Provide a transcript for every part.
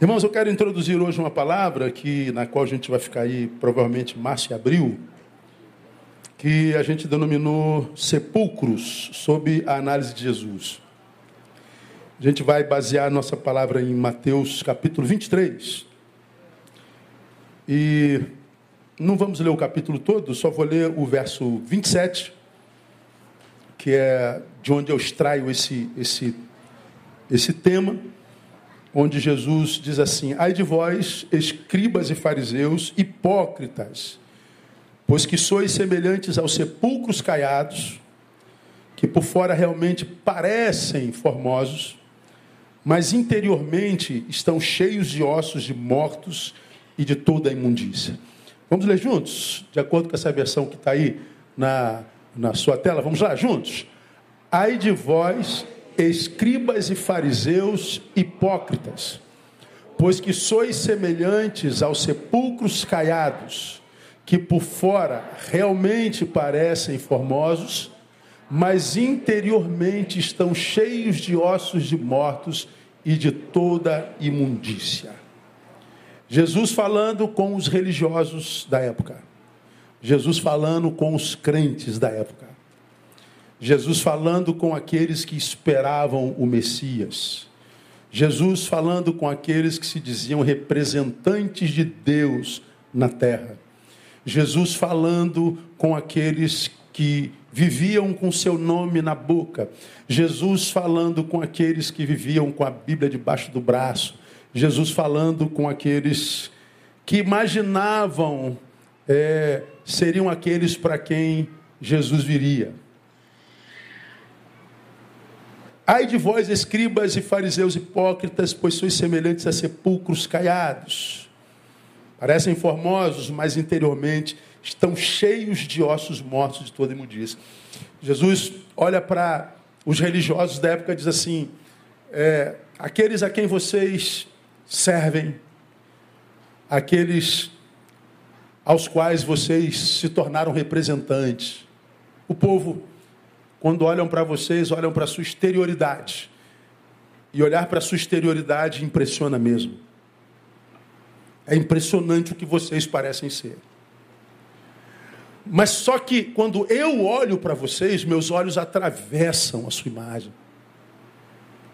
Irmãos, eu quero introduzir hoje uma palavra que, na qual a gente vai ficar aí provavelmente março e abril, que a gente denominou sepulcros, sob a análise de Jesus. A gente vai basear nossa palavra em Mateus capítulo 23. E não vamos ler o capítulo todo, só vou ler o verso 27, que é de onde eu extraio esse, esse, esse tema onde Jesus diz assim: Ai de vós, escribas e fariseus, hipócritas, pois que sois semelhantes aos sepulcros caiados, que por fora realmente parecem formosos, mas interiormente estão cheios de ossos de mortos e de toda a imundícia. Vamos ler juntos, de acordo com essa versão que está aí na, na sua tela? Vamos lá, juntos. Ai de vós, escribas e fariseus hipócritas, pois que sois semelhantes aos sepulcros caiados, que por fora realmente parecem formosos, mas interiormente estão cheios de ossos de mortos e de toda imundícia. Jesus falando com os religiosos da época. Jesus falando com os crentes da época. Jesus falando com aqueles que esperavam o Messias. Jesus falando com aqueles que se diziam representantes de Deus na terra. Jesus falando com aqueles que viviam com seu nome na boca. Jesus falando com aqueles que viviam com a Bíblia debaixo do braço. Jesus falando com aqueles que imaginavam é, seriam aqueles para quem Jesus viria. Ai de vós, escribas e fariseus hipócritas, pois sois semelhantes a sepulcros caiados. Parecem formosos, mas interiormente estão cheios de ossos mortos de toda imundícia. Jesus olha para os religiosos da época e diz assim: é, aqueles a quem vocês servem, aqueles aos quais vocês se tornaram representantes, o povo quando olham para vocês, olham para a sua exterioridade. E olhar para a sua exterioridade impressiona mesmo. É impressionante o que vocês parecem ser. Mas só que quando eu olho para vocês, meus olhos atravessam a sua imagem.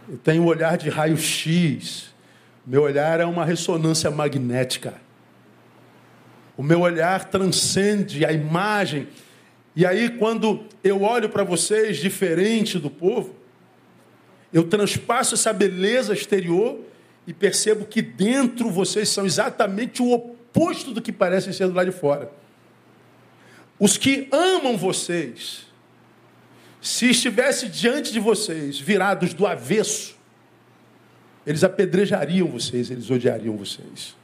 Eu tenho um olhar de raio-x. Meu olhar é uma ressonância magnética. O meu olhar transcende a imagem e aí, quando eu olho para vocês diferente do povo, eu transpasso essa beleza exterior e percebo que dentro vocês são exatamente o oposto do que parecem ser do lado de fora. Os que amam vocês, se estivesse diante de vocês, virados do avesso, eles apedrejariam vocês, eles odiariam vocês.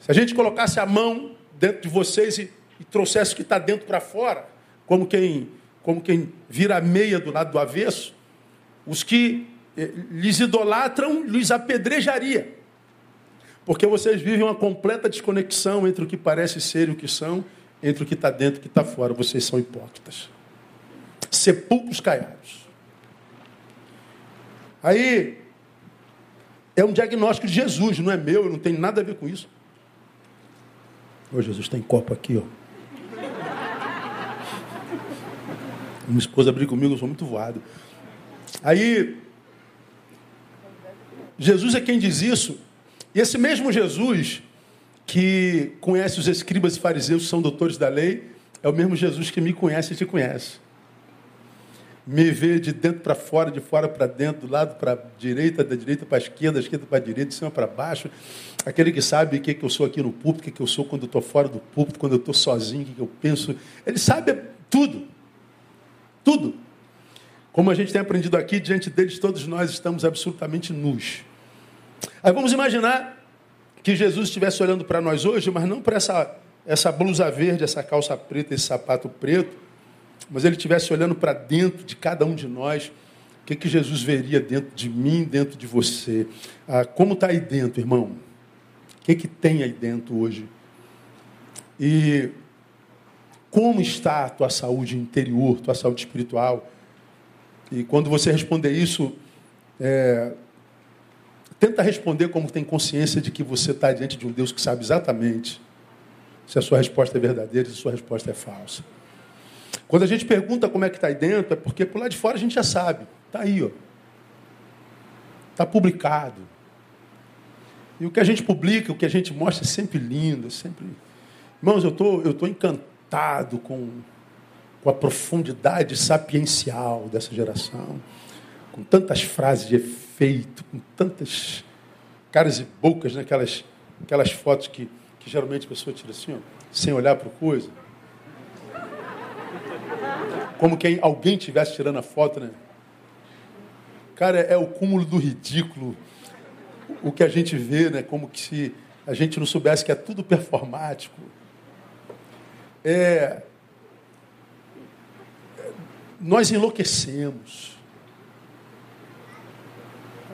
Se a gente colocasse a mão dentro de vocês e, e trouxesse o que está dentro para fora, como quem, como quem vira a meia do lado do avesso, os que eh, lhes idolatram, lhes apedrejaria. Porque vocês vivem uma completa desconexão entre o que parece ser e o que são, entre o que está dentro e o que está fora. Vocês são hipócritas. Sepulcros caiados. Aí, é um diagnóstico de Jesus, não é meu, eu não tenho nada a ver com isso. Ô Jesus, tem copo aqui, ó. Minha esposa briga comigo, eu sou muito voado. Aí, Jesus é quem diz isso. E esse mesmo Jesus que conhece os escribas e fariseus, que são doutores da lei, é o mesmo Jesus que me conhece e te conhece me vê de dentro para fora, de fora para dentro, do lado para direita, da direita para esquerda, da esquerda para direita, de cima para baixo. Aquele que sabe o que, que eu sou aqui no púlpito, o que, que eu sou quando estou fora do púlpito, quando estou sozinho, o que, que eu penso. Ele sabe tudo. Tudo. Como a gente tem aprendido aqui, diante deles todos nós estamos absolutamente nus. Aí vamos imaginar que Jesus estivesse olhando para nós hoje, mas não para essa, essa blusa verde, essa calça preta, esse sapato preto, mas ele estivesse olhando para dentro de cada um de nós, o que, que Jesus veria dentro de mim, dentro de você? Ah, como está aí dentro, irmão? O que, que tem aí dentro hoje? E como está a tua saúde interior, tua saúde espiritual? E quando você responder isso, é, Tenta responder como tem consciência de que você está diante de um Deus que sabe exatamente se a sua resposta é verdadeira se a sua resposta é falsa. Quando a gente pergunta como é que está aí dentro, é porque por lá de fora a gente já sabe. Está aí, ó. Está publicado. E o que a gente publica, o que a gente mostra é sempre lindo, é sempre. Irmãos, eu tô, estou tô encantado com, com a profundidade sapiencial dessa geração, com tantas frases de efeito, com tantas caras e bocas naquelas aquelas fotos que, que geralmente a pessoa tira assim, ó, sem olhar para coisa. Como quem alguém estivesse tirando a foto, né? Cara, é o cúmulo do ridículo o que a gente vê, né? Como que se a gente não soubesse que é tudo performático. É, nós enlouquecemos.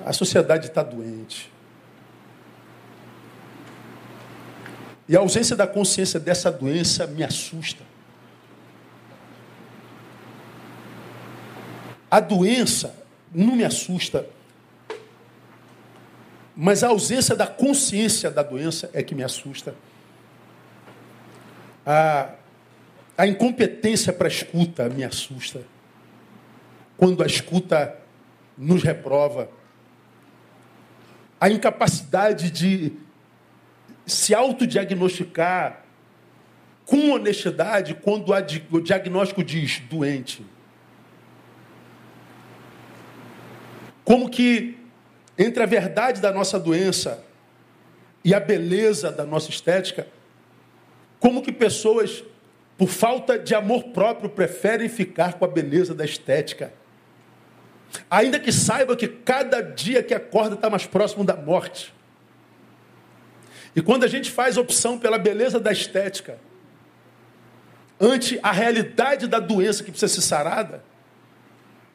A sociedade está doente. E a ausência da consciência dessa doença me assusta. A doença não me assusta, mas a ausência da consciência da doença é que me assusta. A, a incompetência para a escuta me assusta. Quando a escuta nos reprova. A incapacidade de se autodiagnosticar com honestidade quando o diagnóstico diz doente. Como que entre a verdade da nossa doença e a beleza da nossa estética, como que pessoas, por falta de amor próprio, preferem ficar com a beleza da estética. Ainda que saiba que cada dia que acorda está mais próximo da morte. E quando a gente faz opção pela beleza da estética, ante a realidade da doença que precisa ser sarada,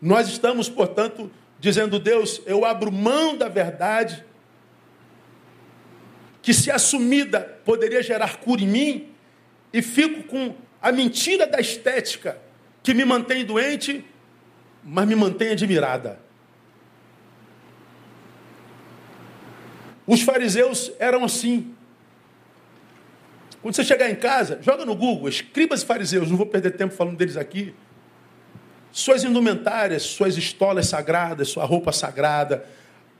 nós estamos, portanto, dizendo: Deus, eu abro mão da verdade, que se assumida poderia gerar cura em mim, e fico com a mentira da estética, que me mantém doente, mas me mantém admirada. Os fariseus eram assim. Quando você chegar em casa, joga no Google, escribas e fariseus, não vou perder tempo falando deles aqui suas indumentárias, suas estolas sagradas, sua roupa sagrada,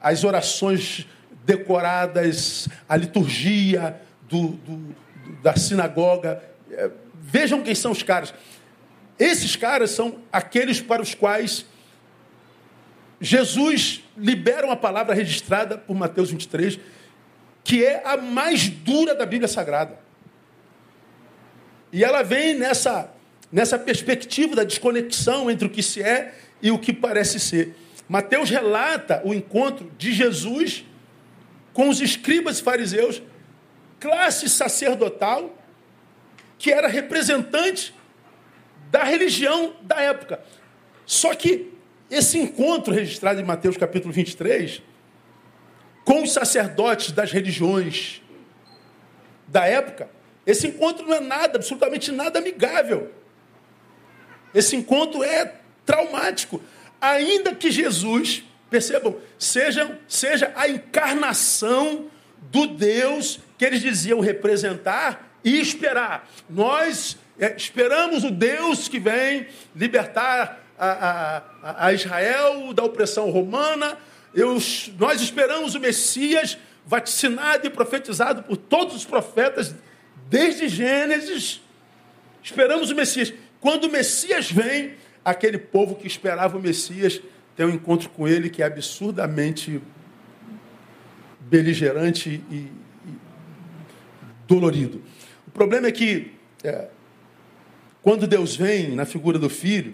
as orações decoradas, a liturgia do, do, da sinagoga. É, vejam quem são os caras. Esses caras são aqueles para os quais Jesus libera uma palavra registrada por Mateus 23, que é a mais dura da Bíblia Sagrada. E ela vem nessa nessa perspectiva da desconexão entre o que se é e o que parece ser. Mateus relata o encontro de Jesus com os escribas e fariseus, classe sacerdotal, que era representante da religião da época. Só que esse encontro registrado em Mateus capítulo 23, com os sacerdotes das religiões da época, esse encontro não é nada, absolutamente nada amigável. Esse encontro é traumático. Ainda que Jesus, percebam, seja, seja a encarnação do Deus que eles diziam representar e esperar. Nós é, esperamos o Deus que vem libertar a, a, a Israel da opressão romana. Eu, nós esperamos o Messias vaticinado e profetizado por todos os profetas, desde Gênesis. Esperamos o Messias. Quando o Messias vem, aquele povo que esperava o Messias tem um encontro com ele que é absurdamente beligerante e, e dolorido. O problema é que é, quando Deus vem na figura do filho,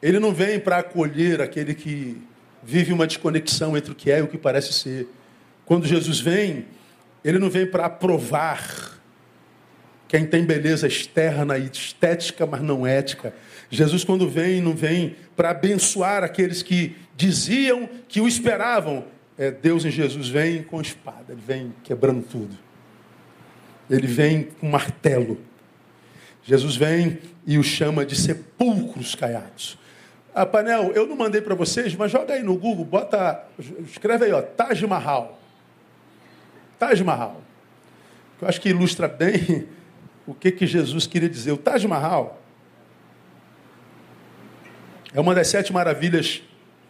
ele não vem para acolher aquele que vive uma desconexão entre o que é e o que parece ser. Quando Jesus vem, ele não vem para aprovar quem tem beleza externa e estética, mas não ética. Jesus, quando vem, não vem para abençoar aqueles que diziam que o esperavam. É, Deus em Jesus vem com espada, ele vem quebrando tudo. Ele vem com martelo. Jesus vem e o chama de sepulcros caiados. Ah, Panel, eu não mandei para vocês, mas joga aí no Google, bota, escreve aí, ó, Taj Mahal. Taj Mahal. Eu acho que ilustra bem o que, que Jesus queria dizer. O Taj Mahal é uma das sete maravilhas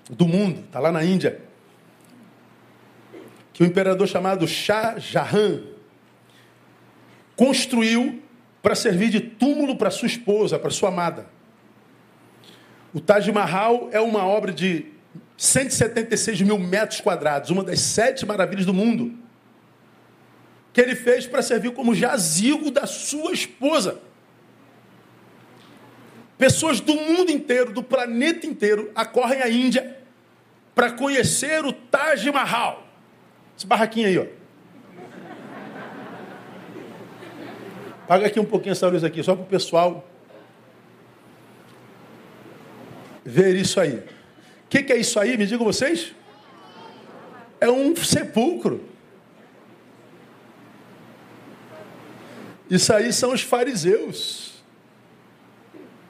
do mundo, está lá na Índia. Que o imperador chamado Shah Jahan construiu para servir de túmulo para sua esposa, para sua amada. O Taj Mahal é uma obra de 176 mil metros quadrados, uma das sete maravilhas do mundo, que ele fez para servir como jazigo da sua esposa. Pessoas do mundo inteiro, do planeta inteiro, acorrem à Índia para conhecer o Taj Mahal. Esse barraquinho aí, ó. Paga aqui um pouquinho essa luz aqui, só para o pessoal ver isso aí. O que, que é isso aí? Me digam vocês. É um sepulcro. Isso aí são os fariseus.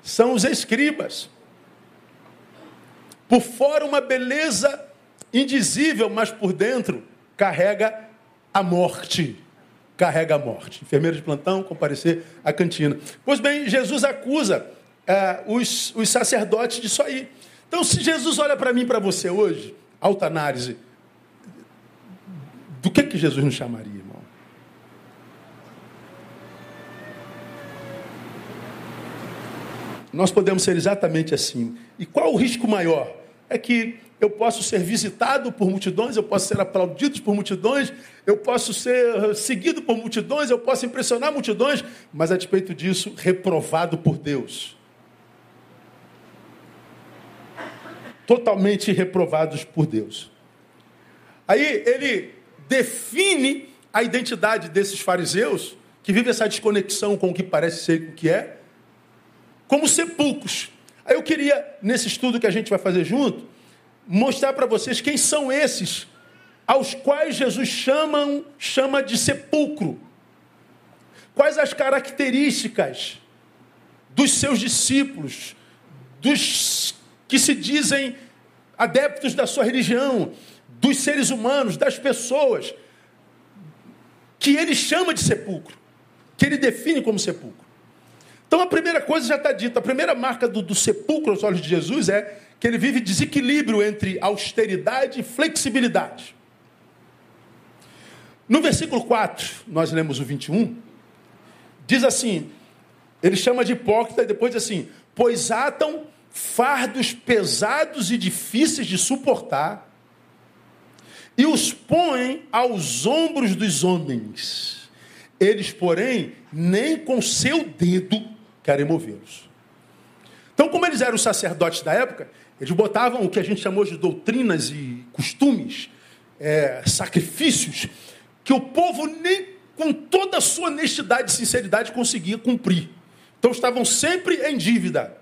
São os escribas. Por fora uma beleza indizível, mas por dentro carrega a morte. Carrega a morte. Enfermeiro de plantão, comparecer à cantina. Pois bem, Jesus acusa é, os, os sacerdotes disso aí. Então, se Jesus olha para mim para você hoje, alta análise, do que, que Jesus nos chamaria, irmão? Nós podemos ser exatamente assim. E qual o risco maior? É que eu posso ser visitado por multidões, eu posso ser aplaudido por multidões, eu posso ser seguido por multidões, eu posso impressionar multidões, mas a despeito disso, reprovado por Deus. totalmente reprovados por Deus. Aí ele define a identidade desses fariseus, que vivem essa desconexão com o que parece ser o que é, como sepulcros. Aí eu queria, nesse estudo que a gente vai fazer junto, mostrar para vocês quem são esses aos quais Jesus chama, chama de sepulcro. Quais as características dos seus discípulos, dos que se dizem adeptos da sua religião, dos seres humanos, das pessoas, que ele chama de sepulcro, que ele define como sepulcro. Então a primeira coisa já está dita, a primeira marca do, do sepulcro aos olhos de Jesus é que ele vive desequilíbrio entre austeridade e flexibilidade. No versículo 4, nós lemos o 21, diz assim: ele chama de hipócrita e depois diz assim: pois atam fardos pesados e difíceis de suportar, e os põem aos ombros dos homens. Eles, porém, nem com seu dedo querem movê-los. Então, como eles eram os sacerdotes da época, eles botavam o que a gente chamou de doutrinas e costumes, é, sacrifícios, que o povo nem com toda a sua honestidade e sinceridade conseguia cumprir. Então estavam sempre em dívida.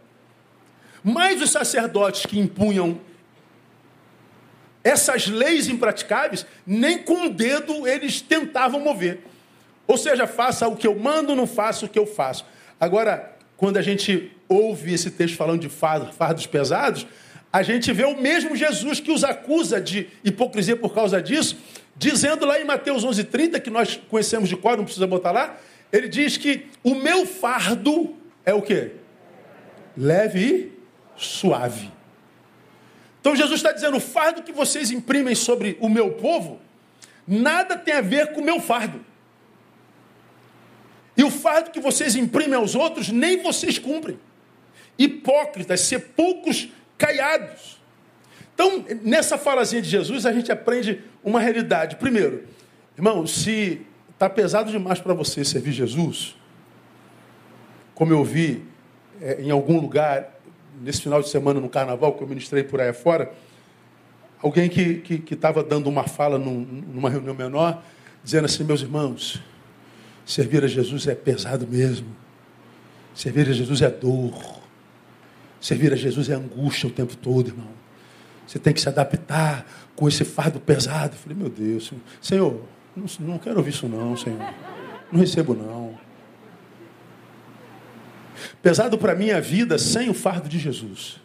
Mas os sacerdotes que impunham essas leis impraticáveis, nem com o dedo eles tentavam mover. Ou seja, faça o que eu mando, não faça o que eu faço. Agora, quando a gente ouve esse texto falando de fardos pesados, a gente vê o mesmo Jesus que os acusa de hipocrisia por causa disso, dizendo lá em Mateus 11:30 que nós conhecemos de cor, não precisa botar lá, ele diz que o meu fardo é o quê? Leve e suave. Então Jesus está dizendo: o fardo que vocês imprimem sobre o meu povo, nada tem a ver com o meu fardo. E o fardo que vocês imprimem aos outros, nem vocês cumprem. Hipócritas, sepulcros caiados. Então, nessa falazinha de Jesus, a gente aprende uma realidade. Primeiro, irmão, se está pesado demais para você servir Jesus, como eu vi é, em algum lugar nesse final de semana no carnaval que eu ministrei por aí fora, alguém que estava dando uma fala num, numa reunião menor, dizendo assim: meus irmãos, servir a Jesus é pesado mesmo, servir a Jesus é dor, servir a Jesus é angústia o tempo todo, irmão. Você tem que se adaptar com esse fardo pesado. Eu falei, meu Deus, Senhor, não, não quero ouvir isso não, Senhor. Não recebo não. Pesado para mim a vida sem o fardo de Jesus.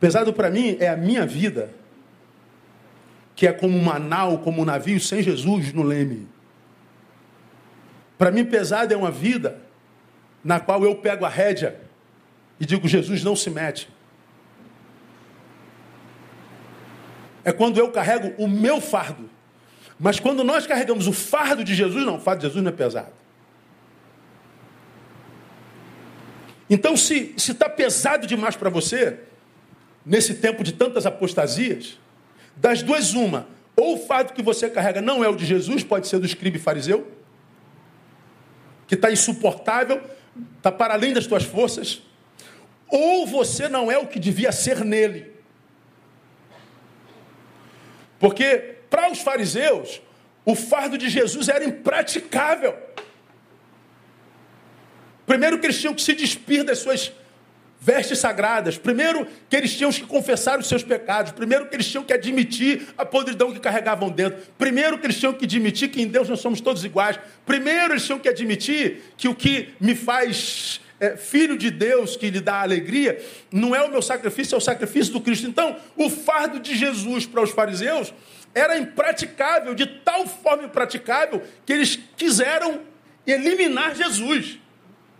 Pesado para mim é a minha vida, que é como uma nau, como um navio sem Jesus no leme. Para mim, pesado é uma vida na qual eu pego a rédea e digo: Jesus não se mete. É quando eu carrego o meu fardo. Mas quando nós carregamos o fardo de Jesus, não, o fardo de Jesus não é pesado. Então, se está pesado demais para você, nesse tempo de tantas apostasias, das duas, uma, ou o fardo que você carrega não é o de Jesus, pode ser do escriba e fariseu, que está insuportável, está para além das tuas forças, ou você não é o que devia ser nele. Porque para os fariseus, o fardo de Jesus era impraticável. Primeiro que eles tinham que se despir das suas vestes sagradas. Primeiro que eles tinham que confessar os seus pecados. Primeiro que eles tinham que admitir a podridão que carregavam dentro. Primeiro que eles tinham que admitir que em Deus nós somos todos iguais. Primeiro eles tinham que admitir que o que me faz é, filho de Deus, que lhe dá alegria, não é o meu sacrifício, é o sacrifício do Cristo. Então, o fardo de Jesus para os fariseus era impraticável, de tal forma impraticável, que eles quiseram eliminar Jesus.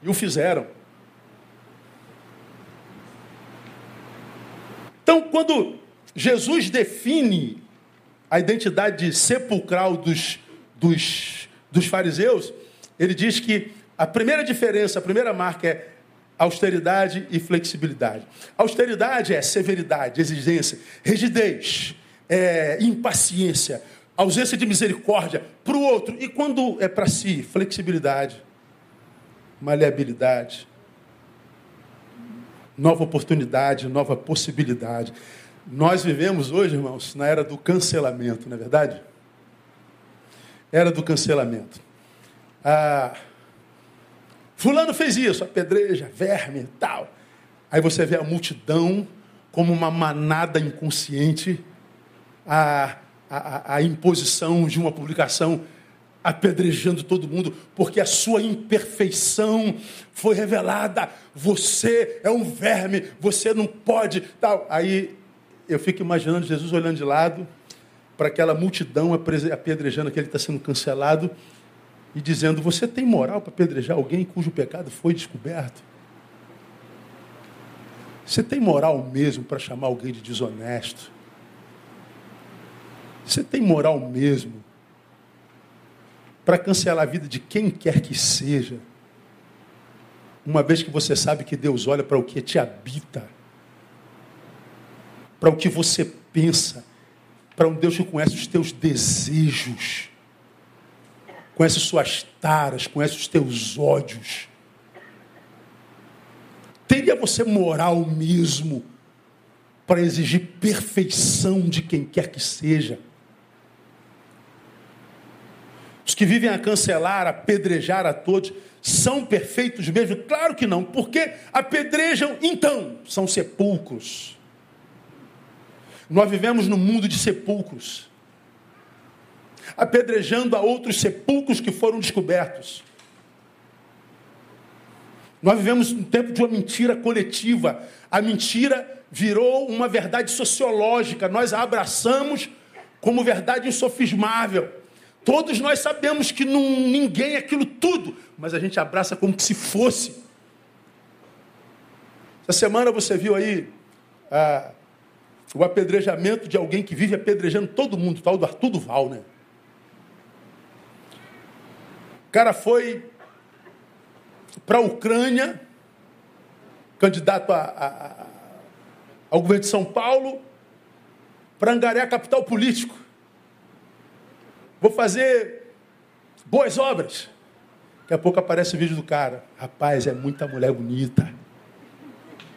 E o fizeram. Então, quando Jesus define a identidade sepulcral dos, dos, dos fariseus, ele diz que a primeira diferença, a primeira marca é austeridade e flexibilidade. Austeridade é severidade, exigência, rigidez, é, impaciência, ausência de misericórdia para o outro. E quando é para si, flexibilidade, maleabilidade, nova oportunidade, nova possibilidade. Nós vivemos hoje, irmãos, na era do cancelamento, não é verdade? Era do cancelamento. Ah, fulano fez isso, apedreja, verme tal. Aí você vê a multidão como uma manada inconsciente, a, a, a imposição de uma publicação apedrejando todo mundo, porque a sua imperfeição foi revelada. Você é um verme, você não pode. Tal. Aí eu fico imaginando Jesus olhando de lado para aquela multidão apedrejando que ele está sendo cancelado e dizendo: Você tem moral para apedrejar alguém cujo pecado foi descoberto? Você tem moral mesmo para chamar alguém de desonesto? Você tem moral mesmo para cancelar a vida de quem quer que seja, uma vez que você sabe que Deus olha para o que te habita, para o que você pensa, para um Deus que conhece os teus desejos, conhece suas taras, conhece os teus ódios. Teria você moral mesmo para exigir perfeição de quem quer que seja? Os que vivem a cancelar, a apedrejar a todos, são perfeitos mesmo? Claro que não, porque apedrejam, então, são sepulcros. Nós vivemos num mundo de sepulcros, apedrejando a outros sepulcros que foram descobertos. Nós vivemos um tempo de uma mentira coletiva. A mentira virou uma verdade sociológica. Nós a abraçamos como verdade insofismável. Todos nós sabemos que não, ninguém é aquilo tudo, mas a gente abraça como se fosse. Essa semana você viu aí ah, o apedrejamento de alguém que vive apedrejando todo mundo, tal do Arthur Duval, né? O cara foi para a Ucrânia, candidato a, a, a, ao governo de São Paulo, para angariar capital político vou fazer boas obras. Daqui a pouco aparece o vídeo do cara. Rapaz, é muita mulher bonita.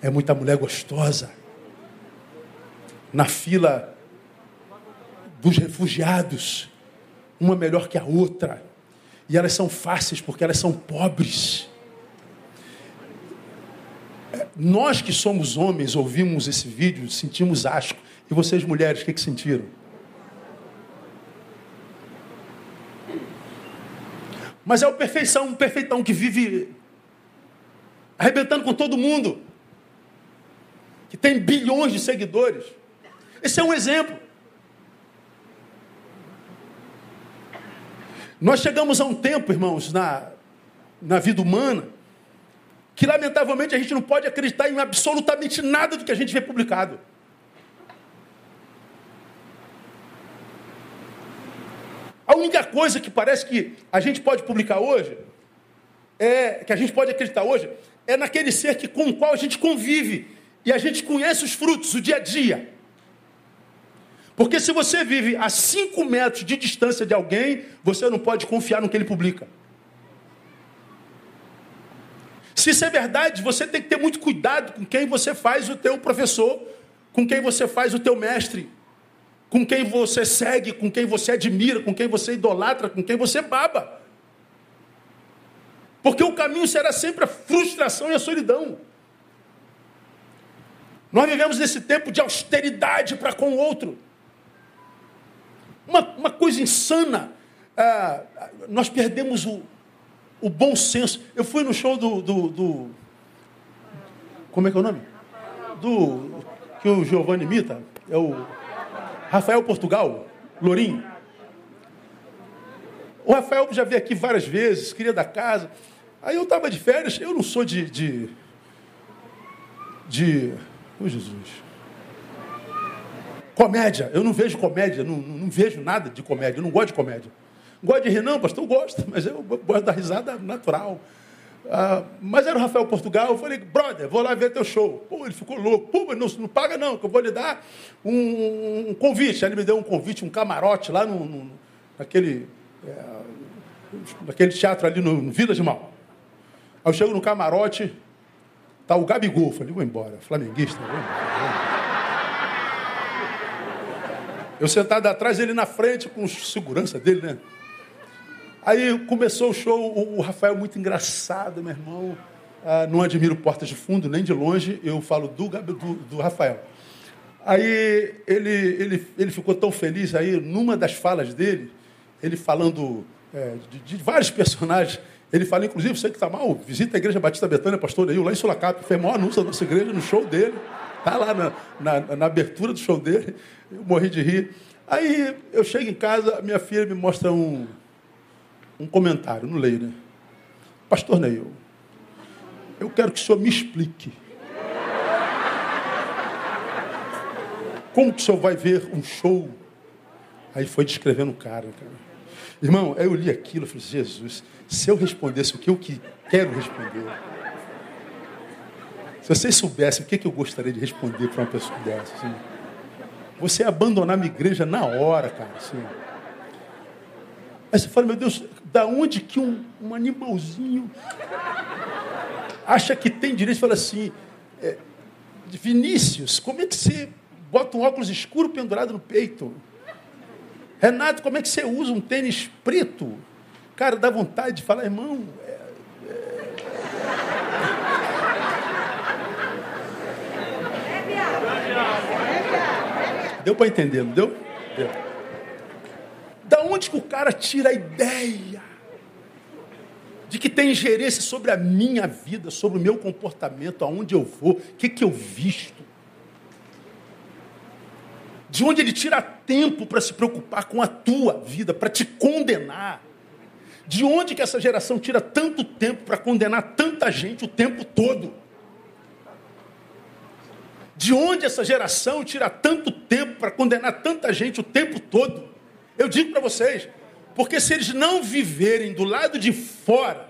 É muita mulher gostosa. Na fila dos refugiados, uma melhor que a outra. E elas são fáceis porque elas são pobres. Nós que somos homens ouvimos esse vídeo, sentimos asco. E vocês, mulheres, o que, que sentiram? Mas é o perfeição, um perfeitão que vive arrebentando com todo mundo. que tem bilhões de seguidores. Esse é um exemplo. Nós chegamos a um tempo, irmãos, na, na vida humana, que lamentavelmente a gente não pode acreditar em absolutamente nada do que a gente vê publicado. A única coisa que parece que a gente pode publicar hoje, é que a gente pode acreditar hoje, é naquele ser que, com o qual a gente convive e a gente conhece os frutos, o dia a dia. Porque se você vive a 5 metros de distância de alguém, você não pode confiar no que ele publica. Se isso é verdade, você tem que ter muito cuidado com quem você faz o teu professor, com quem você faz o teu mestre, com quem você segue, com quem você admira, com quem você idolatra, com quem você baba. Porque o caminho será sempre a frustração e a solidão. Nós vivemos nesse tempo de austeridade para com o outro. Uma, uma coisa insana. Ah, nós perdemos o, o bom senso. Eu fui no show do, do, do, Como é que é o nome? Do. Que o Giovanni imita. É o. Rafael Portugal, Lourinho. O Rafael já veio aqui várias vezes, queria da casa. Aí eu estava de férias, eu não sou de. de, de oh, Jesus. Comédia, eu não vejo comédia, não, não, vejo nada de comédia, eu não gosto de comédia. Gosto de não, pastor, eu gosto, mas eu gosto da risada natural. Ah, mas era o Rafael Portugal, eu falei, brother, vou lá ver teu show. Pô, ele ficou louco. Pô, não, não paga não, que eu vou lhe dar um, um convite. Aí ele me deu um convite, um camarote lá no, no naquele, é, naquele teatro ali no, no Vila de Mal. Aí eu chego no camarote, tá o Gabigol. Falei, vou embora, flamenguista, vou embora. Eu sentado atrás, ele na frente, com segurança dele, né? Aí começou o show, o Rafael muito engraçado, meu irmão. Ah, não admiro portas de fundo, nem de longe, eu falo do, do, do Rafael. Aí ele, ele, ele ficou tão feliz aí, numa das falas dele, ele falando é, de, de, vários personagens, ele fala, inclusive, você que está mal, visita a Igreja Batista Betânia, pastor Neil, lá em Sulacap, fez o maior anúncio da nossa igreja no show dele, tá lá na, na, na abertura do show dele, eu morri de rir. Aí eu chego em casa, minha filha me mostra um, um comentário, leio, né? Pastor Neil, eu quero que o senhor me explique. Como que o senhor vai ver um show? Aí foi descrevendo o cara, cara. Irmão, aí eu li aquilo, eu falei, Jesus, se eu respondesse o que eu quero responder, se vocês soubessem o que eu gostaria de responder para uma pessoa dessa, assim, você ia abandonar minha igreja na hora, cara, assim. Aí você fala, meu Deus, da onde que um, um animalzinho acha que tem direito? Fala assim, é, Vinícius, como é que você bota um óculos escuro pendurado no peito? Renato, como é que você usa um tênis preto? Cara, dá vontade de falar, irmão. É, é... Deu para entender, não deu? Deu. Da onde que o cara tira a ideia de que tem ingerência sobre a minha vida, sobre o meu comportamento, aonde eu vou, o que, que eu visto? De onde ele tira tempo para se preocupar com a tua vida, para te condenar? De onde que essa geração tira tanto tempo para condenar tanta gente o tempo todo? De onde essa geração tira tanto tempo para condenar tanta gente o tempo todo? Eu digo para vocês, porque se eles não viverem do lado de fora,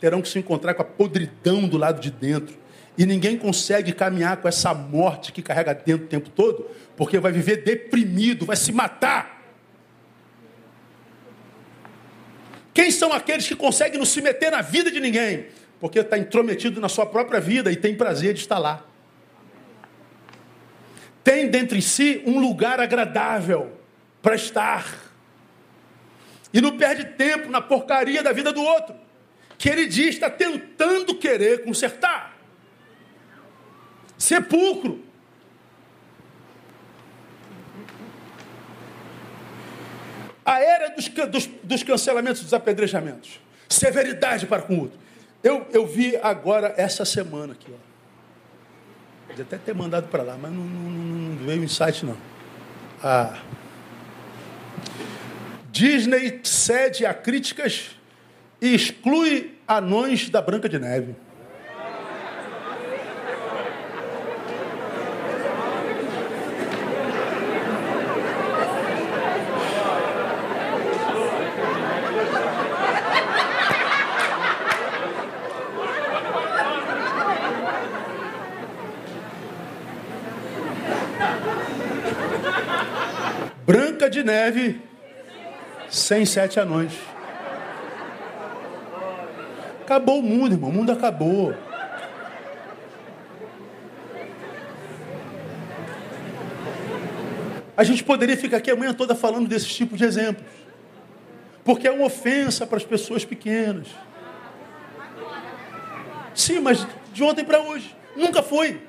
terão que se encontrar com a podridão do lado de dentro. E ninguém consegue caminhar com essa morte que carrega dentro o tempo todo, porque vai viver deprimido, vai se matar. Quem são aqueles que conseguem não se meter na vida de ninguém? Porque está intrometido na sua própria vida e tem prazer de estar lá. Tem dentro de si um lugar agradável para estar. E não perde tempo na porcaria da vida do outro, que ele diz está tentando querer consertar. Sepulcro. A era dos, dos, dos cancelamentos, dos apedrejamentos. Severidade para com o outro. Eu, eu vi agora, essa semana aqui, ó. Podia até ter mandado para lá, mas não, não, não veio insight não. Ah. Disney cede a críticas e exclui anões da Branca de Neve. Branca de Neve sem sete anões. Acabou o mundo, irmão. O mundo acabou. A gente poderia ficar aqui a manhã toda falando desses tipos de exemplos. Porque é uma ofensa para as pessoas pequenas. Sim, mas de ontem para hoje. Nunca foi.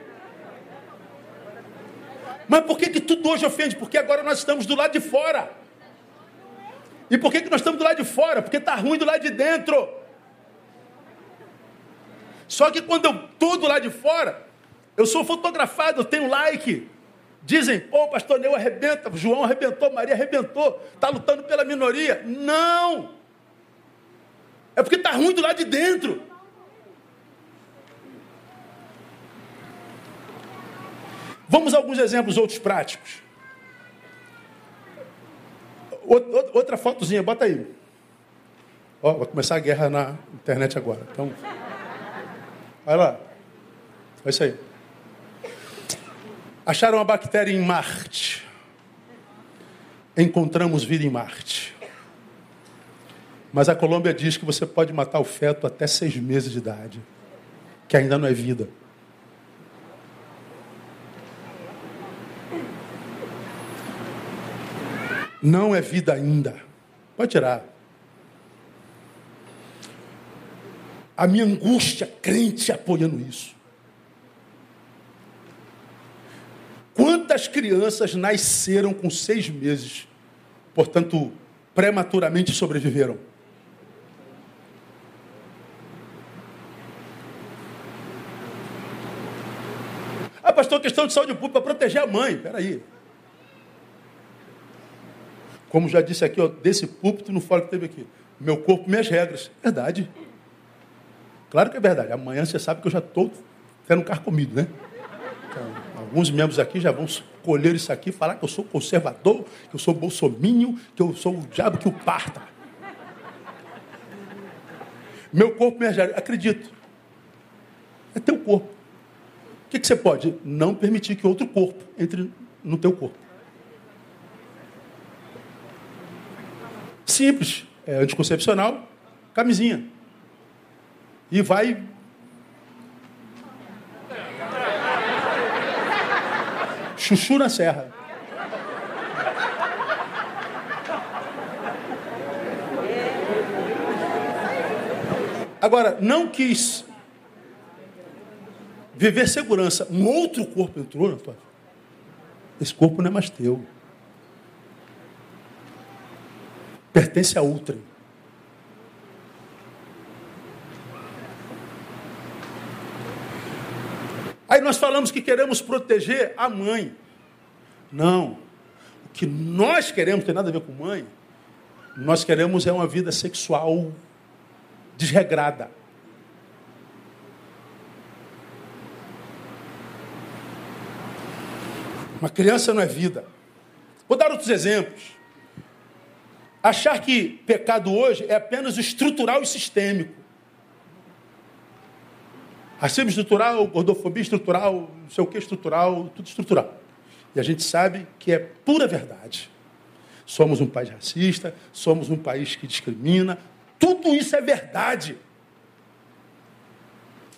Mas por que, que tudo hoje ofende? Porque agora nós estamos do lado de fora. E por que, que nós estamos do lado de fora? Porque está ruim do lado de dentro. Só que quando eu estou do lado de fora, eu sou fotografado, eu tenho like. Dizem, pô, pastor Neu arrebenta, João arrebentou, Maria arrebentou, está lutando pela minoria. Não! É porque está ruim do lado de dentro. Vamos a alguns exemplos, outros práticos. Outra fotozinha, bota aí. Ó, vai começar a guerra na internet agora. Então, vai lá. É isso aí. Acharam uma bactéria em Marte. Encontramos vida em Marte. Mas a Colômbia diz que você pode matar o feto até seis meses de idade, que ainda não é vida. Não é vida ainda. Pode tirar. A minha angústia crente apoiando isso. Quantas crianças nasceram com seis meses, portanto, prematuramente sobreviveram? Ah, pastor, questão de saúde pública para proteger a mãe. Peraí. Como já disse aqui, ó, desse púlpito no fórum que teve aqui. Meu corpo, minhas regras. Verdade. Claro que é verdade. Amanhã você sabe que eu já estou tendo comido, né? Então, alguns membros aqui já vão colher isso aqui, falar que eu sou conservador, que eu sou bolsominho, que eu sou o diabo que o parta. Meu corpo, minhas regras. Acredito. É teu corpo. O que, que você pode? Não permitir que outro corpo entre no teu corpo. Simples. É anticoncepcional, camisinha. E vai. Chuchu na serra. Agora, não quis viver segurança. Um outro corpo entrou na tua vida. Esse corpo não é mais teu. Pertence a outrem. Aí nós falamos que queremos proteger a mãe. Não. O que nós queremos tem nada a ver com mãe. Nós queremos é uma vida sexual desregrada. Uma criança não é vida. Vou dar outros exemplos. Achar que pecado hoje é apenas estrutural e sistêmico. Racismo estrutural, gordofobia estrutural, não sei o que estrutural, tudo estrutural. E a gente sabe que é pura verdade. Somos um país racista, somos um país que discrimina, tudo isso é verdade.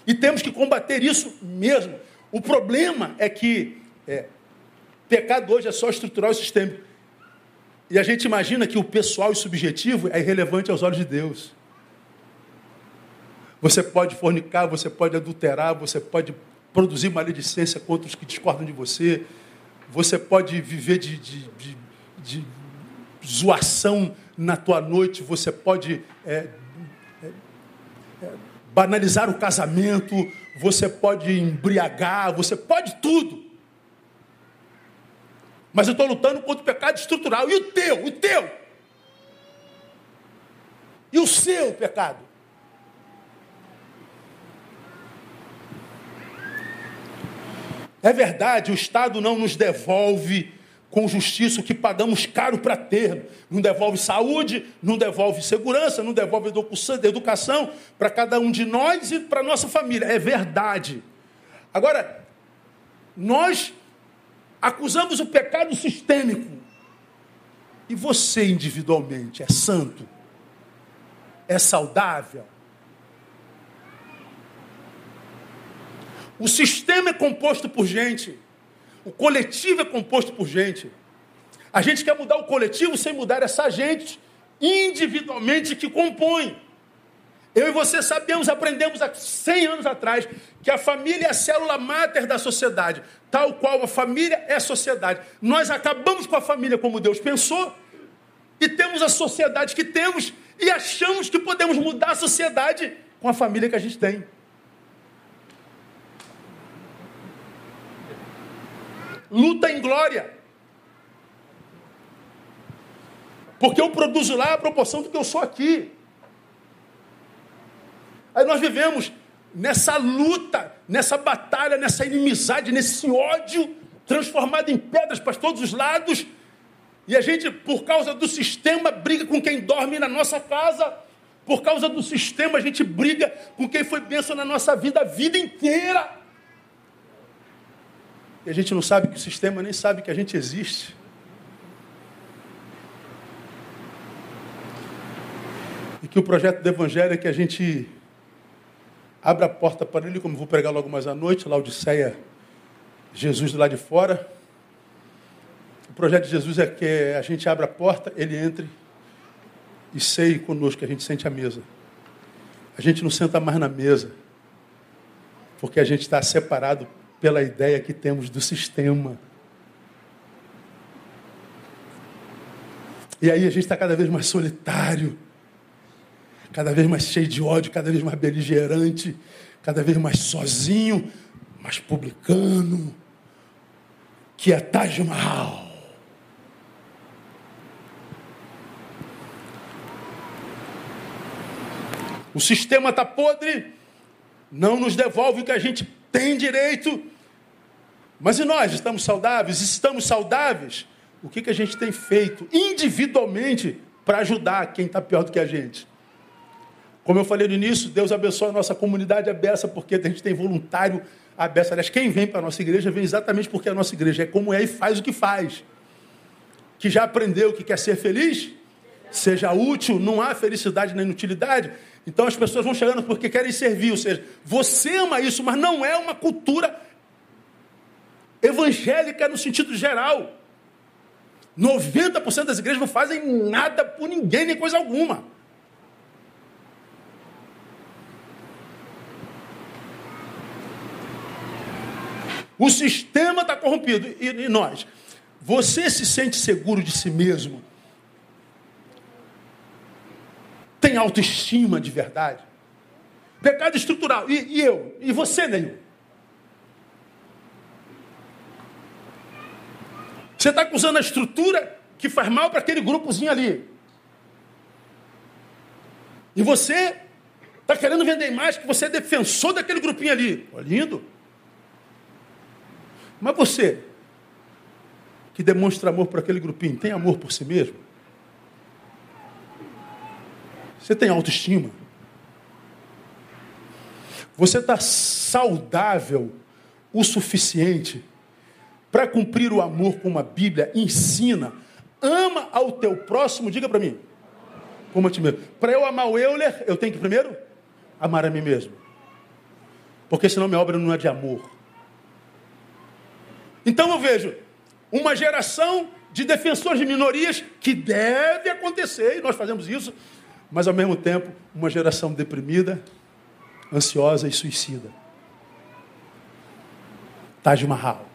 E temos que combater isso mesmo. O problema é que é, pecado hoje é só estrutural e sistêmico. E a gente imagina que o pessoal e subjetivo é irrelevante aos olhos de Deus. Você pode fornicar, você pode adulterar, você pode produzir maledicência contra os que discordam de você, você pode viver de, de, de, de zoação na tua noite, você pode é, é, é, banalizar o casamento, você pode embriagar, você pode tudo. Mas eu estou lutando contra o pecado estrutural. E o teu? O teu? E o seu pecado? É verdade, o Estado não nos devolve com justiça o que pagamos caro para ter. Não devolve saúde, não devolve segurança, não devolve educação para cada um de nós e para nossa família. É verdade. Agora, nós acusamos o pecado sistêmico. E você individualmente é santo? É saudável? O sistema é composto por gente. O coletivo é composto por gente. A gente quer mudar o coletivo sem mudar essa gente individualmente que compõe. Eu e você sabemos, aprendemos há 100 anos atrás, que a família é a célula máter da sociedade, tal qual a família é a sociedade. Nós acabamos com a família como Deus pensou, e temos a sociedade que temos, e achamos que podemos mudar a sociedade com a família que a gente tem. luta em glória. Porque eu produzo lá a proporção do que eu sou aqui. Aí nós vivemos nessa luta, nessa batalha, nessa inimizade, nesse ódio transformado em pedras para todos os lados. E a gente, por causa do sistema, briga com quem dorme na nossa casa. Por causa do sistema, a gente briga com quem foi bênção na nossa vida a vida inteira. E a gente não sabe que o sistema nem sabe que a gente existe. E que o projeto do Evangelho é que a gente abra a porta para ele, como vou pregar logo mais à noite, lá Odisseia, Jesus do lado de fora. O projeto de Jesus é que a gente abra a porta, ele entre e ceie conosco, a gente sente a mesa. A gente não senta mais na mesa, porque a gente está separado pela ideia que temos do sistema. E aí a gente está cada vez mais solitário, cada vez mais cheio de ódio, cada vez mais beligerante, cada vez mais sozinho, mais publicano, que é Taj Mahal. O sistema está podre, não nos devolve o que a gente tem direito. Mas e nós estamos saudáveis? Estamos saudáveis? O que, que a gente tem feito individualmente para ajudar quem está pior do que a gente? Como eu falei no início, Deus abençoa a nossa comunidade abessa, porque a gente tem voluntário abessa. Aliás, quem vem para a nossa igreja vem exatamente porque a nossa igreja é como é e faz o que faz. Que já aprendeu que quer ser feliz, seja útil, não há felicidade nem inutilidade. Então as pessoas vão chegando porque querem servir. Ou seja, você ama isso, mas não é uma cultura evangélica no sentido geral. 90% das igrejas não fazem nada por ninguém, nem coisa alguma. O sistema está corrompido. E, e, nós? Você se sente seguro de si mesmo? Tem autoestima de verdade? Pecado estrutural. E, e eu? E você, Neil? Você está acusando a estrutura que faz mal para aquele grupozinho ali. E você está querendo vender mais que você é defensor daquele grupinho ali. Pô, lindo. Mas você, que demonstra amor por aquele grupinho, tem amor por si mesmo? Você tem autoestima? Você está saudável o suficiente para cumprir o amor como a Bíblia ensina, ama ao teu próximo, diga para mim, como a ti mesmo. Para eu amar o Euler, eu tenho que primeiro amar a mim mesmo. Porque senão minha obra não é de amor. Então eu vejo uma geração de defensores de minorias que deve acontecer, e nós fazemos isso, mas ao mesmo tempo uma geração deprimida, ansiosa e suicida. Taj Mahal.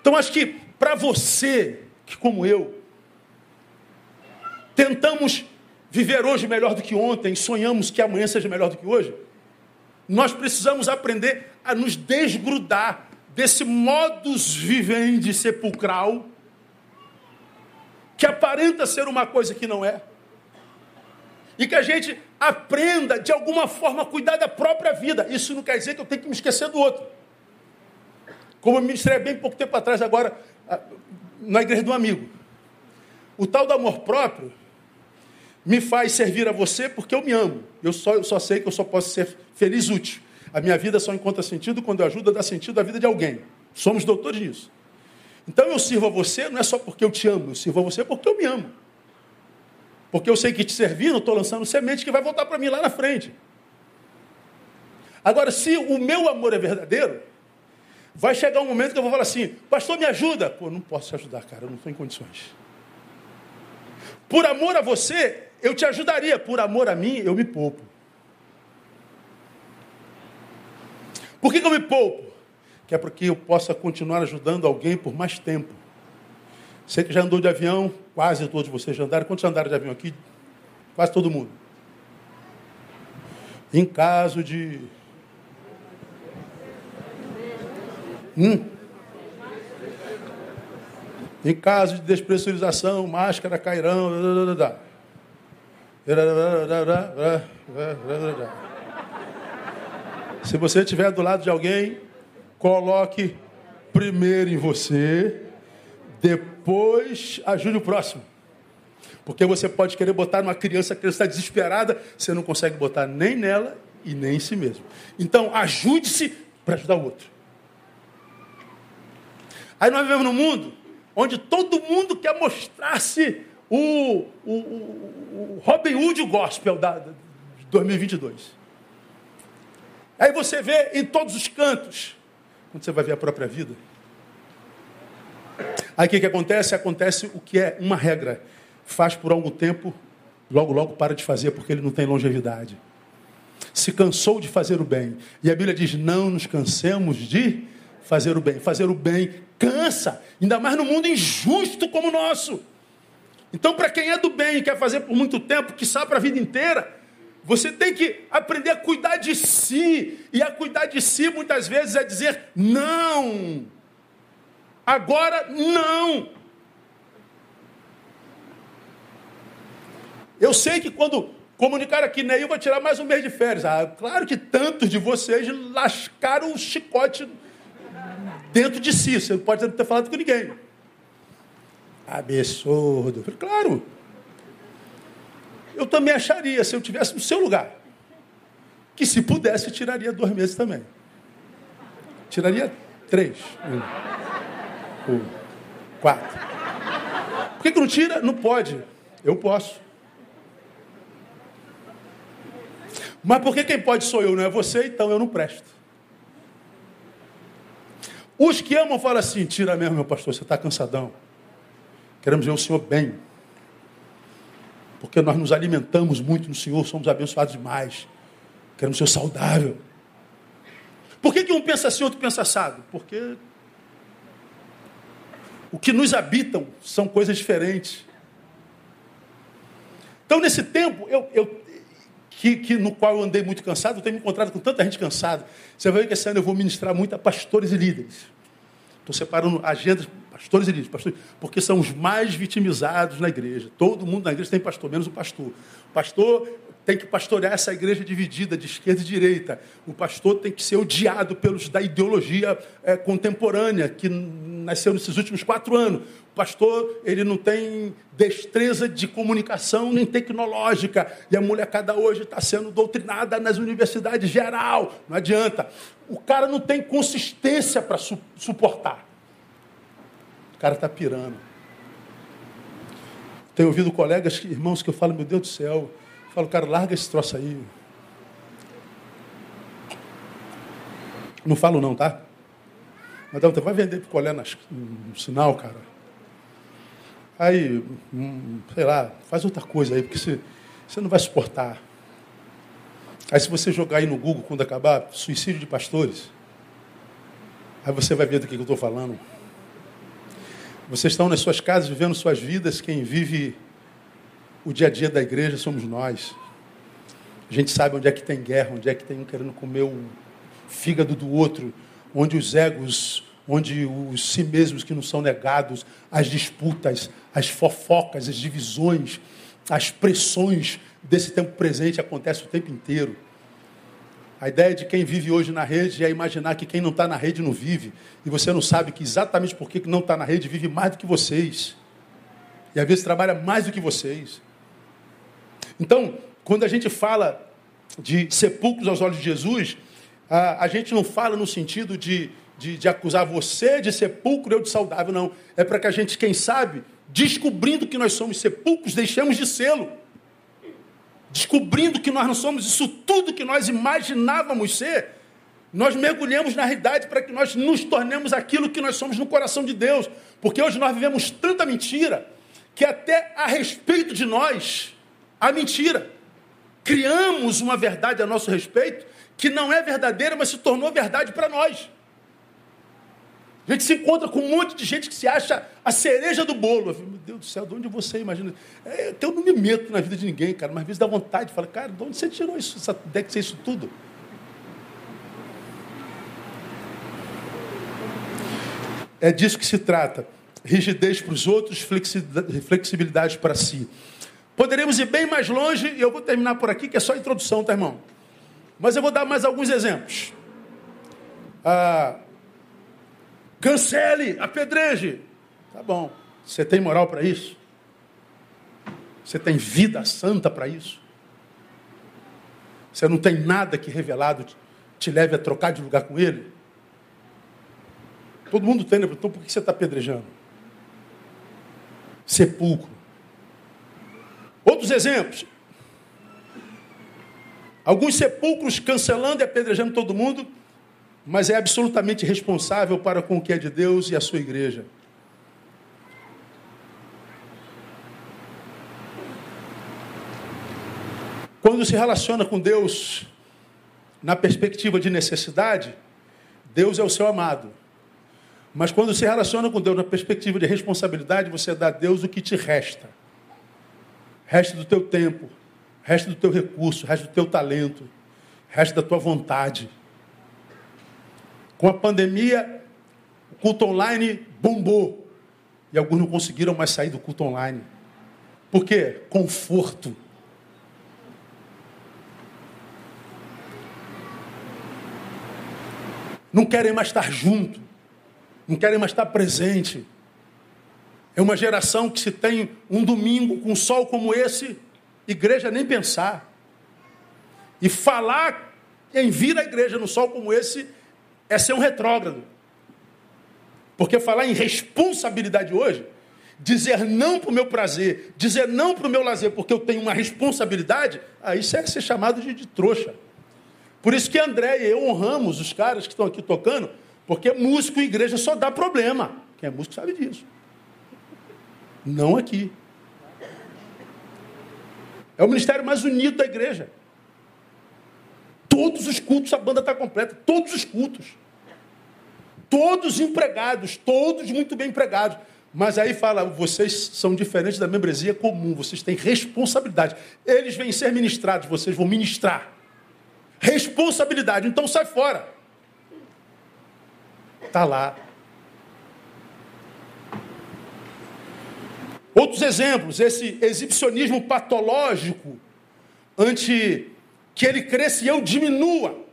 Então acho que para você, que como eu, tentamos viver hoje melhor do que ontem, sonhamos que amanhã seja melhor do que hoje, nós precisamos aprender a nos desgrudar desse modus vivendi sepulcral que aparenta ser uma coisa que não é. E que a gente aprenda, de alguma forma, a cuidar da própria vida. Isso não quer dizer que eu tenho que me esquecer do outro. Como eu ministrei bem pouco tempo atrás, agora, na igreja do amigo. O tal do amor próprio me faz servir a você porque eu me amo. Eu só, eu só sei que eu só posso ser feliz útil. A minha vida só encontra sentido quando eu ajudo a dar sentido à vida de alguém. Somos doutores nisso. Então eu sirvo a você não é só porque eu te amo, eu sirvo a você porque eu me amo. Porque eu sei que te servindo, estou lançando semente que vai voltar para mim lá na frente. Agora, se o meu amor é verdadeiro, vai chegar um momento que eu vou falar assim, pastor, me ajuda. Pô, não posso te ajudar, cara, eu não estou em condições. Por amor a você, eu te ajudaria. Por amor a mim, eu me poupo. Por que, que eu me poupo? Que é porque eu possa continuar ajudando alguém por mais tempo. Você que já andou de avião, quase todos vocês já andaram. Quantos andaram de avião aqui? Quase todo mundo. Em caso de. Hum? Em caso de despressurização, máscara, cairão. Se você estiver do lado de alguém, coloque primeiro em você depois ajude o próximo. Porque você pode querer botar numa criança, a criança está desesperada, você não consegue botar nem nela e nem em si mesmo. Então, ajude-se para ajudar o outro. Aí nós vivemos num mundo onde todo mundo quer mostrar-se o, o, o, Robin Hood gospel da, de 2022. Aí você vê em todos os cantos, quando você vai ver a própria vida, Aí o que, que acontece? Acontece o que é uma regra. Faz por algum tempo, logo, logo para de fazer, porque ele não tem longevidade. Se cansou de fazer o bem. E a Bíblia diz: não nos cansemos de fazer o bem. Fazer o bem cansa, ainda mais no mundo injusto como o nosso. Então, para quem é do bem e quer fazer por muito tempo, que sabe para a vida inteira, você tem que aprender a cuidar de si. E a cuidar de si, muitas vezes, é dizer não. Agora, não. Eu sei que quando comunicar aqui, Neil vai tirar mais um mês de férias. Ah, claro que tantos de vocês lascaram o chicote dentro de si. Você não pode ter falado com ninguém. Absurdo. Claro. Eu também acharia, se eu tivesse no seu lugar, que se pudesse, tiraria dois meses também. Tiraria três. Um, quatro. Por que, que não tira? Não pode. Eu posso. Mas por que quem pode sou eu, não é você? Então eu não presto. Os que amam falam assim: tira mesmo, meu pastor, você está cansadão. Queremos ver o Senhor bem. Porque nós nos alimentamos muito no Senhor, somos abençoados demais. Queremos ser saudável. Por que, que um pensa assim, outro pensa assado? Porque o que nos habitam são coisas diferentes. Então, nesse tempo, eu, eu que, que, no qual eu andei muito cansado, eu tenho me encontrado com tanta gente cansada. Você vai ver que esse ano eu vou ministrar muito a pastores e líderes. Estou separando agendas, pastores e líderes, pastores, porque são os mais vitimizados na igreja. Todo mundo na igreja tem pastor, menos o pastor. O pastor tem que pastorear essa igreja dividida de esquerda e direita. O pastor tem que ser odiado pelos da ideologia é, contemporânea que nasceu nesses últimos quatro anos. O pastor ele não tem destreza de comunicação nem tecnológica e a molecada hoje está sendo doutrinada nas universidades geral. Não adianta. O cara não tem consistência para su suportar. O cara está pirando. Tenho ouvido colegas, irmãos, que eu falo, meu Deus do céu, falo, cara, larga esse troço aí. Não falo não, tá? Mas você vai vender picolé nas, no sinal, cara. Aí, hum, sei lá, faz outra coisa aí, porque você, você não vai suportar. Aí se você jogar aí no Google quando acabar, suicídio de pastores, aí você vai ver do que eu estou falando. Vocês estão nas suas casas vivendo suas vidas, quem vive o dia a dia da igreja somos nós. A gente sabe onde é que tem guerra, onde é que tem um querendo comer o fígado do outro, onde os egos, onde os si mesmos que não são negados, as disputas, as fofocas, as divisões, as pressões desse tempo presente acontecem o tempo inteiro. A ideia de quem vive hoje na rede é imaginar que quem não está na rede não vive. E você não sabe que exatamente porque não está na rede vive mais do que vocês. E às vezes trabalha mais do que vocês. Então, quando a gente fala de sepulcros aos olhos de Jesus, a, a gente não fala no sentido de, de, de acusar você de sepulcro e eu de saudável, não. É para que a gente, quem sabe, descobrindo que nós somos sepulcros, deixemos de sê-lo. Descobrindo que nós não somos isso tudo que nós imaginávamos ser, nós mergulhamos na realidade para que nós nos tornemos aquilo que nós somos no coração de Deus. Porque hoje nós vivemos tanta mentira que até a respeito de nós há mentira. Criamos uma verdade a nosso respeito que não é verdadeira, mas se tornou verdade para nós. A gente se encontra com um monte de gente que se acha a cereja do bolo. Falo, Meu Deus do céu, de onde você imagina? É, eu não me meto na vida de ninguém, cara, mas às vezes dá vontade. Fala, cara, de onde você tirou isso, essa ideia de ser isso tudo? É disso que se trata. Rigidez para os outros, flexibilidade para si. Poderemos ir bem mais longe, e eu vou terminar por aqui, que é só a introdução, tá, irmão? Mas eu vou dar mais alguns exemplos. Ah, Cancele, apedreje. Tá bom. Você tem moral para isso? Você tem vida santa para isso? Você não tem nada que revelado te leve a trocar de lugar com ele? Todo mundo tem, né? Então por que você está apedrejando? Sepulcro. Outros exemplos. Alguns sepulcros cancelando e apedrejando todo mundo mas é absolutamente responsável para com o que é de Deus e a sua igreja. Quando se relaciona com Deus na perspectiva de necessidade, Deus é o seu amado. Mas quando se relaciona com Deus na perspectiva de responsabilidade, você dá a Deus o que te resta. Resta do teu tempo, resta do teu recurso, resta do teu talento, resta da tua vontade. Com a pandemia, o culto online bombou. E alguns não conseguiram mais sair do culto online. Por quê? Conforto. Não querem mais estar junto. Não querem mais estar presente. É uma geração que se tem um domingo com um sol como esse, igreja nem pensar. E falar em vir à igreja no sol como esse é ser um retrógrado. Porque falar em responsabilidade hoje, dizer não para o meu prazer, dizer não para o meu lazer, porque eu tenho uma responsabilidade, aí isso é ser chamado de, de trouxa. Por isso que André e eu honramos os caras que estão aqui tocando, porque músico e igreja só dá problema. Quem é músico sabe disso. Não aqui. É o ministério mais unido da igreja. Todos os cultos, a banda está completa. Todos os cultos. Todos empregados, todos muito bem empregados. Mas aí fala, vocês são diferentes da membresia comum, vocês têm responsabilidade. Eles vêm ser ministrados, vocês vão ministrar. Responsabilidade, então sai fora. Está lá. Outros exemplos, esse exibicionismo patológico ante que ele cresça e eu diminua.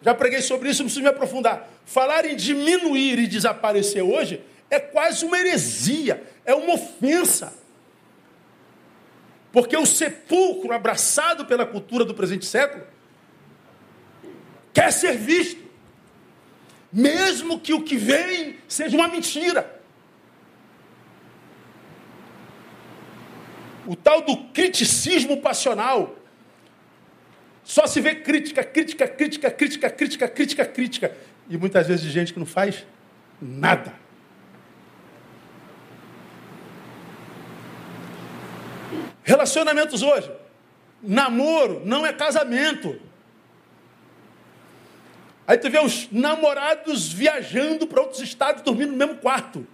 Já preguei sobre isso, não preciso me aprofundar. Falar em diminuir e desaparecer hoje é quase uma heresia, é uma ofensa. Porque o sepulcro abraçado pela cultura do presente século quer ser visto, mesmo que o que vem seja uma mentira. O tal do criticismo passional só se vê crítica, crítica, crítica, crítica, crítica, crítica, crítica. E muitas vezes gente que não faz nada. Relacionamentos hoje. Namoro não é casamento. Aí tu vê os namorados viajando para outros estados, dormindo no mesmo quarto.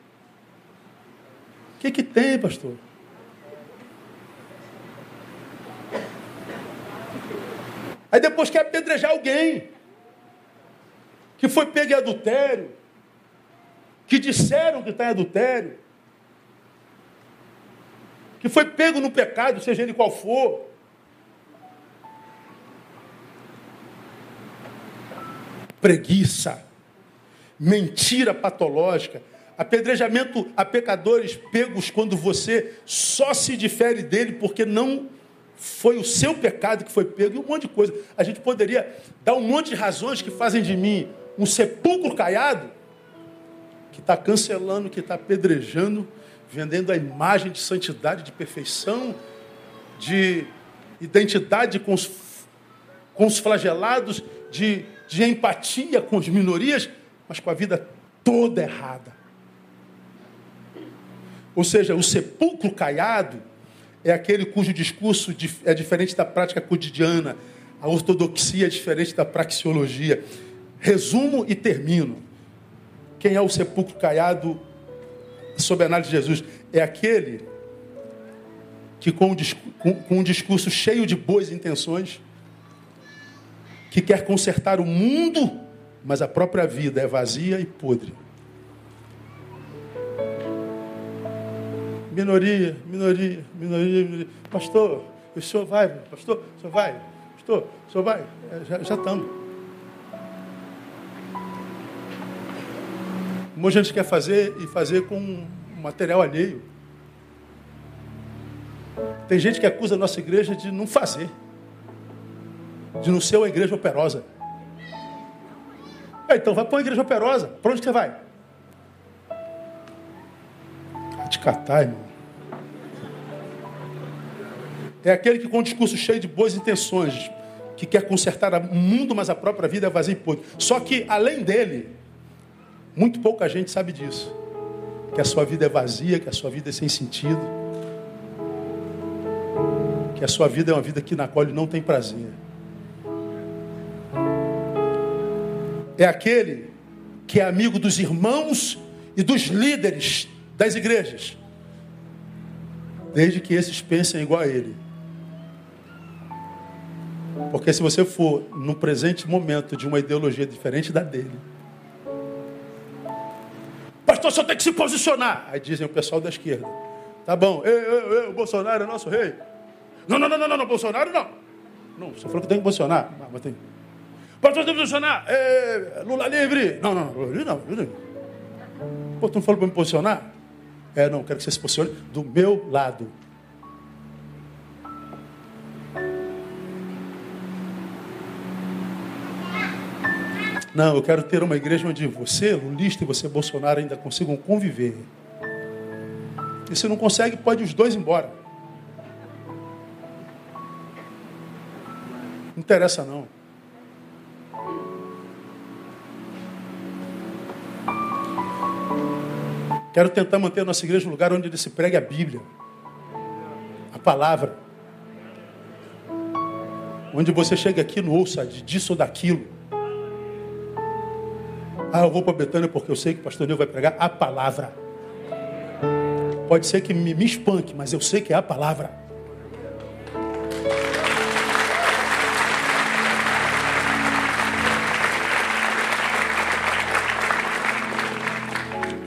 O que, que tem, pastor? Aí depois quer apedrejar alguém que foi pego em adultério, que disseram que está em adultério, que foi pego no pecado, seja ele qual for. Preguiça, mentira patológica, apedrejamento a pecadores pegos quando você só se difere dele porque não foi o seu pecado que foi pego, e um monte de coisa. A gente poderia dar um monte de razões que fazem de mim um sepulcro caiado, que está cancelando, que está apedrejando, vendendo a imagem de santidade, de perfeição, de identidade com os, com os flagelados, de, de empatia com as minorias, mas com a vida toda errada. Ou seja, o sepulcro caiado é aquele cujo discurso é diferente da prática cotidiana. A ortodoxia é diferente da praxeologia. Resumo e termino. Quem é o sepulcro caiado sob a análise de Jesus? É aquele que, com, com um discurso cheio de boas intenções, que quer consertar o mundo, mas a própria vida é vazia e podre. Minoria, minoria, minoria, minoria. Pastor, o senhor vai, pastor, o senhor vai, pastor, o senhor vai. É, já, estamos. Um monte de gente quer fazer e fazer com material alheio. Tem gente que acusa a nossa igreja de não fazer, de não ser uma igreja operosa. É, então vai para uma igreja operosa. Para onde você vai? Catar, irmão. É aquele que com um discurso cheio de boas intenções, que quer consertar o mundo, mas a própria vida é vazia e podre. Só que, além dele, muito pouca gente sabe disso. Que a sua vida é vazia, que a sua vida é sem sentido. Que a sua vida é uma vida que na qual ele não tem prazer. É aquele que é amigo dos irmãos e dos líderes das igrejas, desde que esses pensem igual a ele. Porque se você for no presente momento de uma ideologia diferente da dele, pastor, só tem que se posicionar. Aí dizem o pessoal da esquerda. Tá bom, eu, eu, eu, o Bolsonaro é nosso rei. Não, não, não, não, não, Bolsonaro não. Não, você falou que tem que posicionar. Mas tem. Pastor, tem que posicionar. É, Lula livre. Não, não, Lula livre não. Lula. Pô, tu não falou para me posicionar? É, não, quero que você se posicione do meu lado. Não, eu quero ter uma igreja onde você, lulista, e você, Bolsonaro, ainda consigam conviver. E se não consegue, pode os dois embora. Não interessa não. Quero tentar manter a nossa igreja um lugar onde se pregue a Bíblia, a palavra. Onde você chega aqui não ouça disso ou daquilo. Ah, eu vou para Betânia porque eu sei que o pastor Nil vai pregar a palavra. Pode ser que me, me espanque, mas eu sei que é a palavra.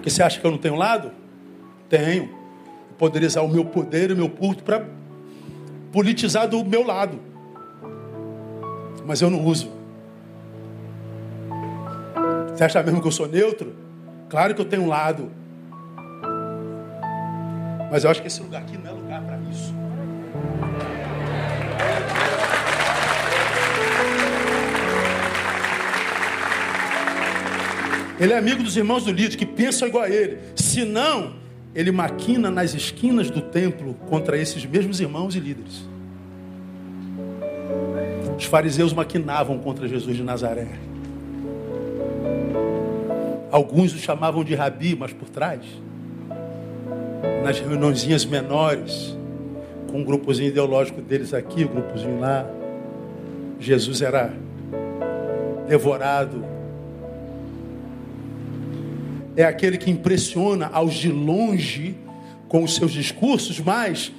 Porque você acha que eu não tenho lado? Tenho. Eu poderia usar o meu poder e o meu culto para politizar do meu lado. Mas eu não uso. Você acha mesmo que eu sou neutro? Claro que eu tenho um lado. Mas eu acho que esse lugar aqui não é Ele é amigo dos irmãos do líder que pensam igual a ele. Se não, ele maquina nas esquinas do templo contra esses mesmos irmãos e líderes. Os fariseus maquinavam contra Jesus de Nazaré. Alguns o chamavam de rabi, mas por trás, nas reuniõezinhas menores, com um grupozinho ideológico deles aqui, um grupozinho lá, Jesus era devorado é aquele que impressiona aos de longe com os seus discursos, mas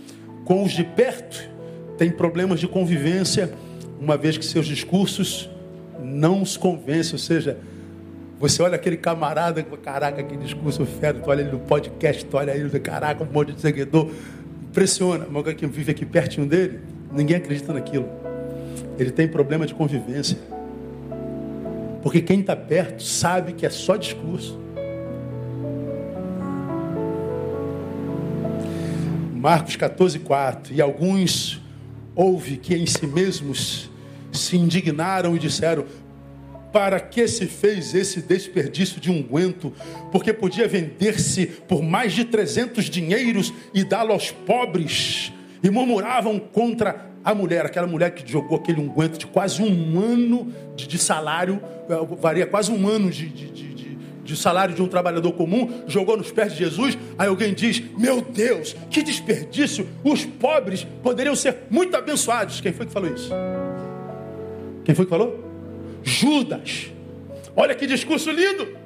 com os de perto tem problemas de convivência uma vez que seus discursos não os convencem, ou seja, você olha aquele camarada, caraca, que discurso fera, tu olha ele no podcast, tu olha ele, caraca, um monte de seguidor, impressiona, mas quem vive aqui pertinho dele, ninguém acredita naquilo. Ele tem problema de convivência. Porque quem está perto sabe que é só discurso. Marcos 14, 4. E alguns houve que em si mesmos se indignaram e disseram: Para que se fez esse desperdício de unguento? Porque podia vender-se por mais de 300 dinheiros e dá-lo aos pobres. E murmuravam contra a mulher, aquela mulher que jogou aquele unguento de quase um ano de, de salário, eh, varia quase um ano de, de, de, de salário de um trabalhador comum, jogou nos pés de Jesus. Aí alguém diz: Meu Deus, que desperdício! Os pobres poderiam ser muito abençoados. Quem foi que falou isso? Quem foi que falou? Judas. Olha que discurso lindo!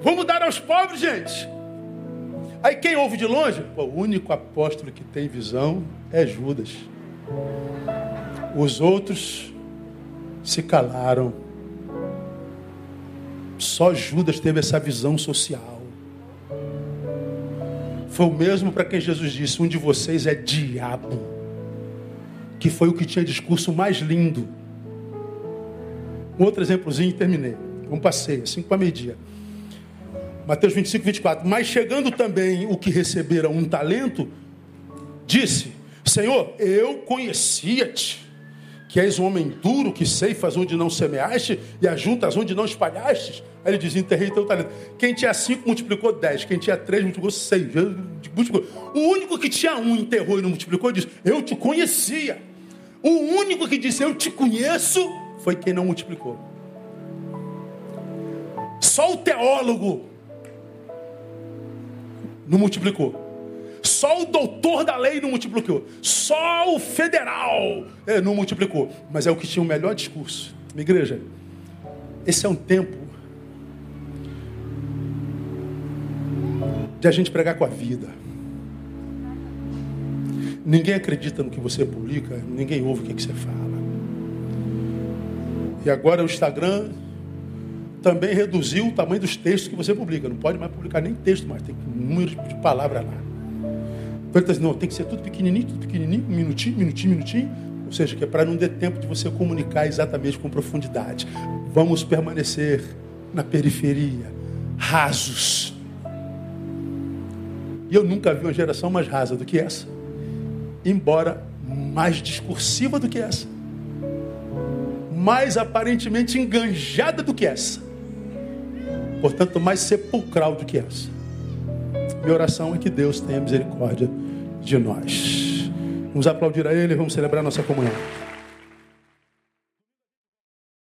Vamos dar aos pobres, gente. Aí quem ouve de longe? Pô, o único apóstolo que tem visão é Judas. Os outros se calaram. Só Judas teve essa visão social. Foi o mesmo para quem Jesus disse: Um de vocês é diabo. Que foi o que tinha discurso mais lindo. Um outro exemplozinho e terminei. Um passeio, assim para meio-dia. Mateus 25, 24. Mas chegando também o que receberam um talento, disse: Senhor, eu conhecia-te, que és um homem duro, que ceifas onde não semeaste e ajuntas onde não espalhaste. Aí ele diz: enterrei teu talento. Quem tinha cinco multiplicou dez, quem tinha três multiplicou seis. Multiplicou. O único que tinha um enterrou e não multiplicou disse: Eu te conhecia. O único que disse: Eu te conheço foi quem não multiplicou. Só o teólogo não multiplicou. Só o doutor da lei não multiplicou. Só o federal é, não multiplicou. Mas é o que tinha o melhor discurso. Minha igreja, esse é um tempo de a gente pregar com a vida. Ninguém acredita no que você publica, ninguém ouve o que, que você fala. E agora o Instagram também reduziu o tamanho dos textos que você publica. Não pode mais publicar nem texto mais, tem números de palavras lá. Está dizendo, não, tem que ser tudo pequenininho, tudo pequenininho, minutinho, minutinho, minutinho. Ou seja, que é para não ter tempo de você comunicar exatamente com profundidade. Vamos permanecer na periferia, rasos. E eu nunca vi uma geração mais rasa do que essa. Embora mais discursiva do que essa. Mais aparentemente enganjada do que essa. Portanto, mais sepulcral do que essa. Minha oração é que Deus tenha misericórdia de nós. Vamos aplaudir a Ele e vamos celebrar nossa comunhão.